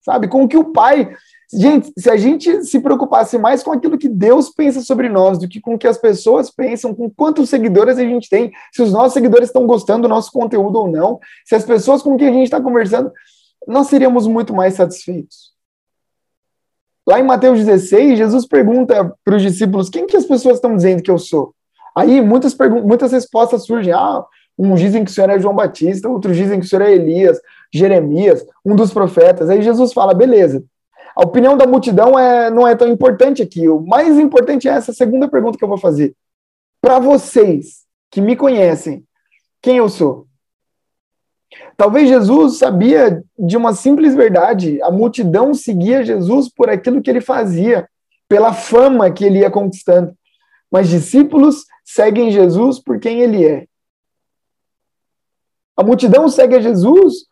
sabe? Com o que o Pai Gente, se a gente se preocupasse mais com aquilo que Deus pensa sobre nós do que com o que as pessoas pensam, com quantos seguidores a gente tem, se os nossos seguidores estão gostando do nosso conteúdo ou não, se as pessoas com quem a gente está conversando, nós seríamos muito mais satisfeitos. Lá em Mateus 16, Jesus pergunta para os discípulos: quem que as pessoas estão dizendo que eu sou? Aí muitas, muitas respostas surgem. Ah, uns dizem que o Senhor é João Batista, outros dizem que o Senhor é Elias, Jeremias, um dos profetas. Aí Jesus fala: beleza, a opinião da multidão é, não é tão importante aqui. O mais importante é essa segunda pergunta que eu vou fazer. Para vocês que me conhecem, quem eu sou? Talvez Jesus sabia de uma simples verdade. A multidão seguia Jesus por aquilo que ele fazia, pela fama que ele ia conquistando. Mas discípulos seguem Jesus por quem ele é. A multidão segue a Jesus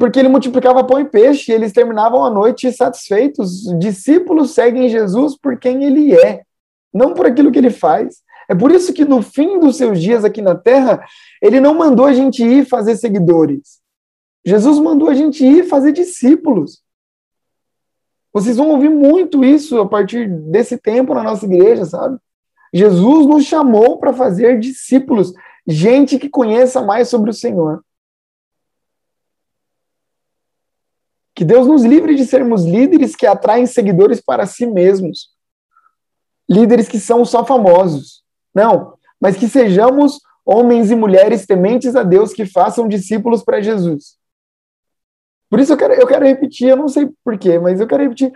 porque ele multiplicava pão e peixe, e eles terminavam a noite satisfeitos. Discípulos seguem Jesus por quem ele é, não por aquilo que ele faz. É por isso que no fim dos seus dias aqui na terra, ele não mandou a gente ir fazer seguidores. Jesus mandou a gente ir fazer discípulos. Vocês vão ouvir muito isso a partir desse tempo na nossa igreja, sabe? Jesus nos chamou para fazer discípulos, gente que conheça mais sobre o Senhor. Que Deus nos livre de sermos líderes que atraem seguidores para si mesmos. Líderes que são só famosos. Não, mas que sejamos homens e mulheres tementes a Deus que façam discípulos para Jesus. Por isso eu quero, eu quero repetir, eu não sei porquê, mas eu quero repetir.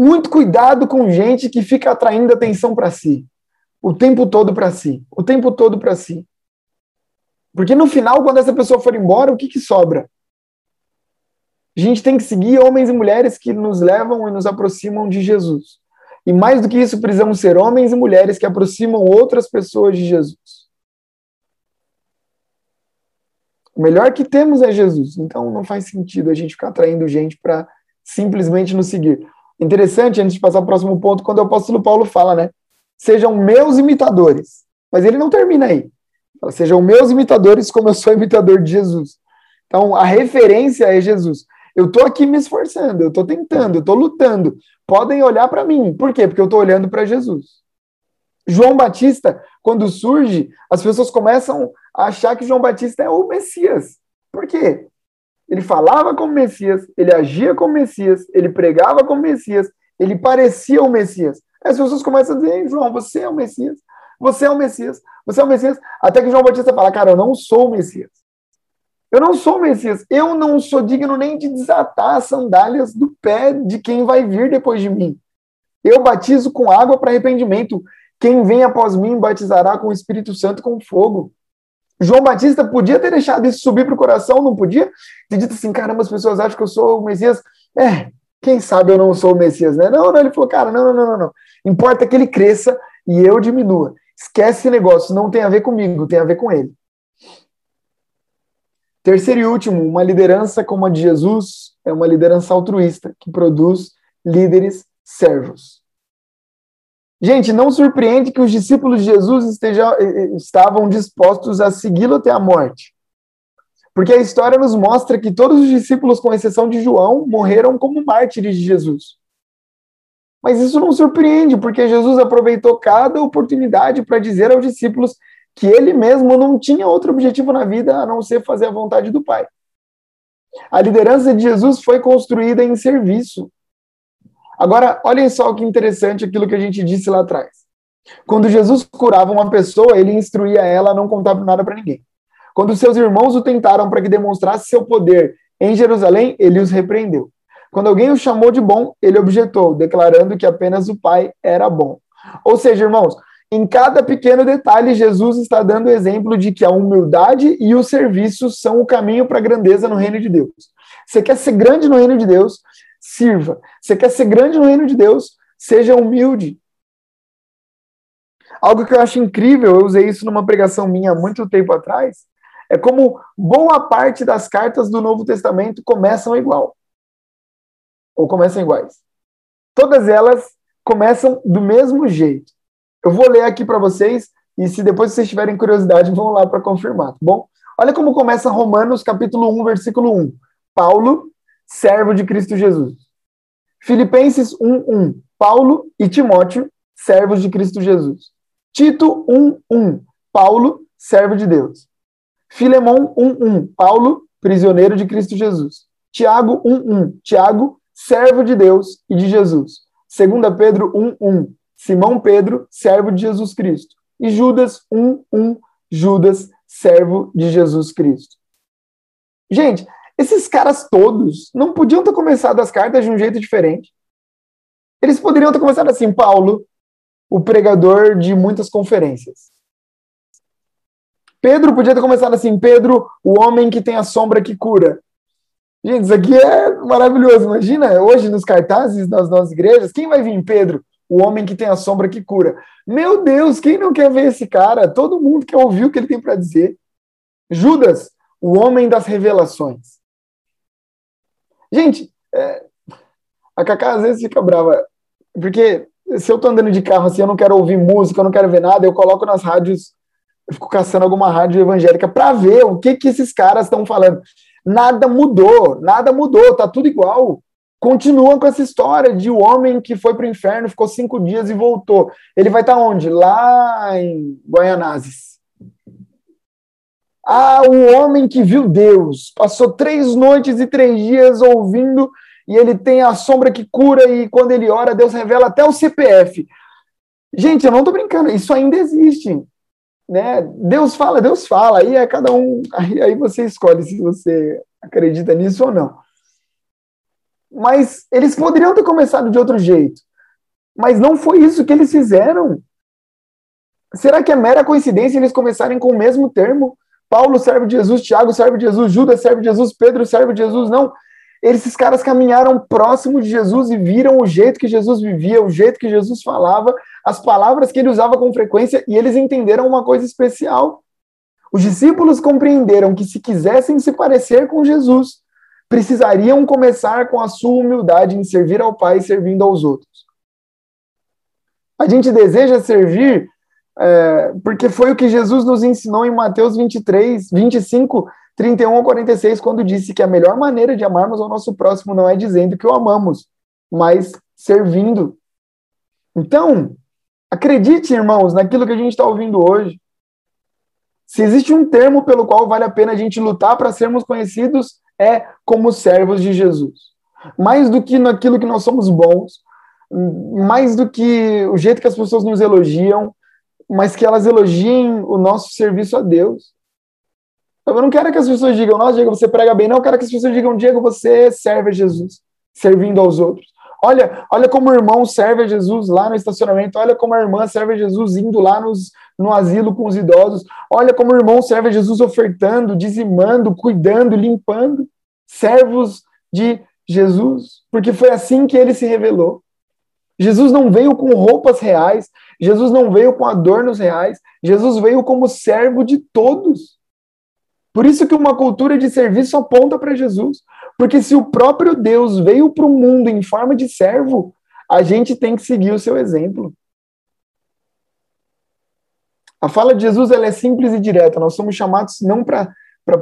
Muito cuidado com gente que fica atraindo atenção para si. O tempo todo para si. O tempo todo para si. Porque no final, quando essa pessoa for embora, o que, que sobra? A gente tem que seguir homens e mulheres que nos levam e nos aproximam de Jesus. E mais do que isso, precisamos ser homens e mulheres que aproximam outras pessoas de Jesus. O melhor que temos é Jesus. Então não faz sentido a gente ficar atraindo gente para simplesmente nos seguir. Interessante, antes de passar para o próximo ponto, quando o apóstolo Paulo fala, né? Sejam meus imitadores. Mas ele não termina aí. Fala, Sejam meus imitadores como eu sou imitador de Jesus. Então a referência é Jesus. Eu estou aqui me esforçando, eu estou tentando, eu estou lutando. Podem olhar para mim. Por quê? Porque eu estou olhando para Jesus. João Batista, quando surge, as pessoas começam a achar que João Batista é o Messias. Por quê? Ele falava como Messias, ele agia como Messias, ele pregava como Messias, ele parecia o Messias. As pessoas começam a dizer, João, você é o Messias, você é o Messias, você é o Messias, até que João Batista fala, cara, eu não sou o Messias. Eu não sou o Messias. Eu não sou digno nem de desatar as sandálias do pé de quem vai vir depois de mim. Eu batizo com água para arrependimento. Quem vem após mim batizará com o Espírito Santo com fogo. João Batista podia ter deixado isso subir para o coração, não podia? Ter dito assim: caramba, as pessoas acham que eu sou o Messias. É, quem sabe eu não sou o Messias, né? Não, não, ele falou: cara, não, não, não, não. Importa que ele cresça e eu diminua. Esquece esse negócio, não tem a ver comigo, tem a ver com ele. Terceiro e último, uma liderança como a de Jesus é uma liderança altruísta, que produz líderes servos. Gente, não surpreende que os discípulos de Jesus estejam, estavam dispostos a segui-lo até a morte. Porque a história nos mostra que todos os discípulos, com exceção de João, morreram como mártires de Jesus. Mas isso não surpreende, porque Jesus aproveitou cada oportunidade para dizer aos discípulos que ele mesmo não tinha outro objetivo na vida a não ser fazer a vontade do Pai. A liderança de Jesus foi construída em serviço. Agora, olhem só que interessante aquilo que a gente disse lá atrás. Quando Jesus curava uma pessoa, ele instruía ela a não contar nada para ninguém. Quando seus irmãos o tentaram para que demonstrasse seu poder em Jerusalém, ele os repreendeu. Quando alguém o chamou de bom, ele objetou, declarando que apenas o Pai era bom. Ou seja, irmãos, em cada pequeno detalhe, Jesus está dando exemplo de que a humildade e o serviço são o caminho para a grandeza no reino de Deus. Você quer ser grande no reino de Deus? Sirva. Você quer ser grande no reino de Deus? Seja humilde. Algo que eu acho incrível, eu usei isso numa pregação minha muito tempo atrás, é como boa parte das cartas do Novo Testamento começam igual. Ou começam iguais. Todas elas começam do mesmo jeito. Eu vou ler aqui para vocês e se depois vocês tiverem curiosidade, vão lá para confirmar, tá bom? Olha como começa Romanos capítulo 1, versículo 1. Paulo, servo de Cristo Jesus. Filipenses 1:1. Paulo e Timóteo, servos de Cristo Jesus. Tito 1:1. Paulo, servo de Deus. Filemão 1:1. Paulo, prisioneiro de Cristo Jesus. Tiago 1:1. Tiago, servo de Deus e de Jesus. 2 Pedro 1:1. Simão Pedro, servo de Jesus Cristo. E Judas 1:1. Judas, servo de Jesus Cristo. Gente, esses caras todos não podiam ter começado as cartas de um jeito diferente. Eles poderiam ter começado assim: Paulo, o pregador de muitas conferências. Pedro podia ter começado assim: Pedro, o homem que tem a sombra que cura. Gente, isso aqui é maravilhoso. Imagina hoje nos cartazes das nossas igrejas, quem vai vir? Pedro, o homem que tem a sombra que cura. Meu Deus, quem não quer ver esse cara? Todo mundo quer ouvir o que ele tem para dizer. Judas, o homem das revelações. Gente, é, a Cacá às vezes fica brava, porque se eu tô andando de carro assim, eu não quero ouvir música, eu não quero ver nada, eu coloco nas rádios, eu fico caçando alguma rádio evangélica para ver o que que esses caras estão falando. Nada mudou, nada mudou, tá tudo igual. Continua com essa história de o homem que foi para o inferno, ficou cinco dias e voltou. Ele vai estar tá onde? Lá em Guaianazes. Ah, o homem que viu Deus, passou três noites e três dias ouvindo, e ele tem a sombra que cura, e quando ele ora, Deus revela até o CPF. Gente, eu não estou brincando, isso ainda existe. Né? Deus fala, Deus fala, aí é cada um, aí, aí você escolhe se você acredita nisso ou não mas eles poderiam ter começado de outro jeito. Mas não foi isso que eles fizeram. Será que é mera coincidência eles começarem com o mesmo termo? Paulo serve de Jesus, Tiago serve de Jesus, Judas serve de Jesus, Pedro serve de Jesus. Não. Esses caras caminharam próximo de Jesus e viram o jeito que Jesus vivia, o jeito que Jesus falava, as palavras que ele usava com frequência, e eles entenderam uma coisa especial. Os discípulos compreenderam que se quisessem se parecer com Jesus, precisariam começar com a sua humildade em servir ao Pai servindo aos outros. A gente deseja servir é, porque foi o que Jesus nos ensinou em Mateus 23, 25, 31 a 46, quando disse que a melhor maneira de amarmos ao nosso próximo não é dizendo que o amamos, mas servindo. Então, acredite, irmãos, naquilo que a gente está ouvindo hoje. Se existe um termo pelo qual vale a pena a gente lutar para sermos conhecidos, é como servos de Jesus. Mais do que naquilo que nós somos bons, mais do que o jeito que as pessoas nos elogiam, mas que elas elogiem o nosso serviço a Deus. Eu não quero que as pessoas digam, nossa, Diego, você prega bem. Não, eu quero que as pessoas digam, Diego, você serve a Jesus, servindo aos outros. Olha, olha como o irmão serve a Jesus lá no estacionamento. Olha como a irmã serve a Jesus indo lá nos, no asilo com os idosos. Olha como o irmão serve a Jesus ofertando, dizimando, cuidando, limpando. Servos de Jesus, porque foi assim que ele se revelou. Jesus não veio com roupas reais, Jesus não veio com adornos reais, Jesus veio como servo de todos. Por isso que uma cultura de serviço aponta para Jesus. Porque se o próprio Deus veio para o mundo em forma de servo, a gente tem que seguir o seu exemplo. A fala de Jesus ela é simples e direta. Nós somos chamados não para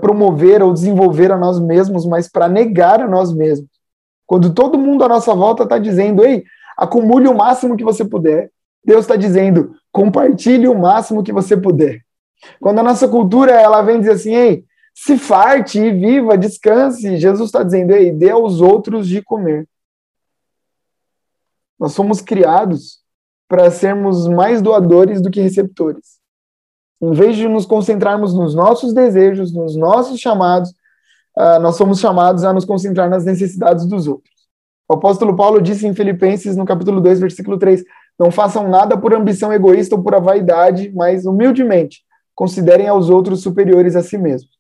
promover ou desenvolver a nós mesmos, mas para negar a nós mesmos. Quando todo mundo à nossa volta está dizendo, ei, acumule o máximo que você puder, Deus está dizendo, compartilhe o máximo que você puder. Quando a nossa cultura ela vem dizer assim, ei, se farte e viva, descanse. Jesus está dizendo, ei, dê aos outros de comer. Nós somos criados para sermos mais doadores do que receptores. Em vez de nos concentrarmos nos nossos desejos, nos nossos chamados, uh, nós somos chamados a nos concentrar nas necessidades dos outros. O apóstolo Paulo disse em Filipenses, no capítulo 2, versículo 3, não façam nada por ambição egoísta ou por vaidade, mas humildemente considerem aos outros superiores a si mesmos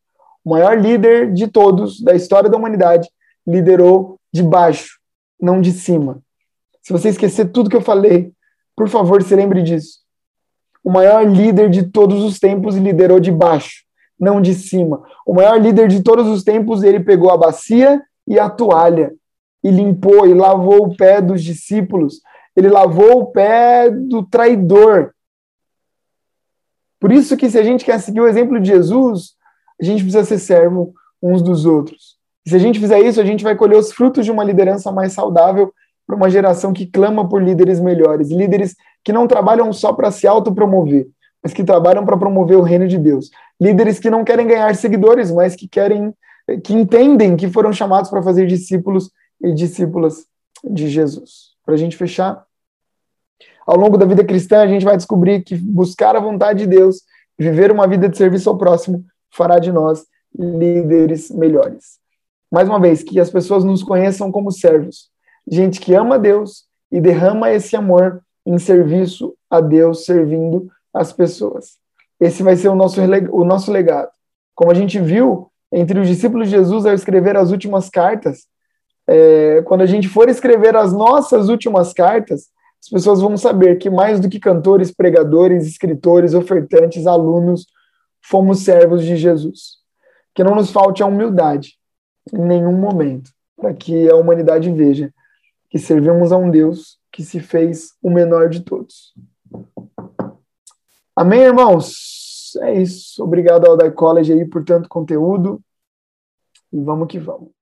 o maior líder de todos da história da humanidade, liderou de baixo, não de cima. Se você esquecer tudo que eu falei, por favor, se lembre disso. O maior líder de todos os tempos liderou de baixo, não de cima. O maior líder de todos os tempos, ele pegou a bacia e a toalha e limpou e lavou o pé dos discípulos. Ele lavou o pé do traidor. Por isso que se a gente quer seguir o exemplo de Jesus, a gente precisa ser servo uns dos outros. E se a gente fizer isso, a gente vai colher os frutos de uma liderança mais saudável para uma geração que clama por líderes melhores, líderes que não trabalham só para se autopromover, mas que trabalham para promover o reino de Deus. Líderes que não querem ganhar seguidores, mas que querem que entendem que foram chamados para fazer discípulos e discípulas de Jesus. Para a gente fechar, ao longo da vida cristã, a gente vai descobrir que buscar a vontade de Deus, viver uma vida de serviço ao próximo, fará de nós líderes melhores. Mais uma vez, que as pessoas nos conheçam como servos, gente que ama Deus e derrama esse amor em serviço a Deus, servindo as pessoas. Esse vai ser o nosso, o nosso legado. Como a gente viu entre os discípulos de Jesus ao escrever as últimas cartas, é, quando a gente for escrever as nossas últimas cartas, as pessoas vão saber que mais do que cantores, pregadores, escritores, ofertantes, alunos, fomos servos de Jesus. Que não nos falte a humildade em nenhum momento. para que a humanidade veja que servimos a um Deus que se fez o menor de todos. Amém, irmãos? É isso. Obrigado ao Dai College aí por tanto conteúdo. E vamos que vamos.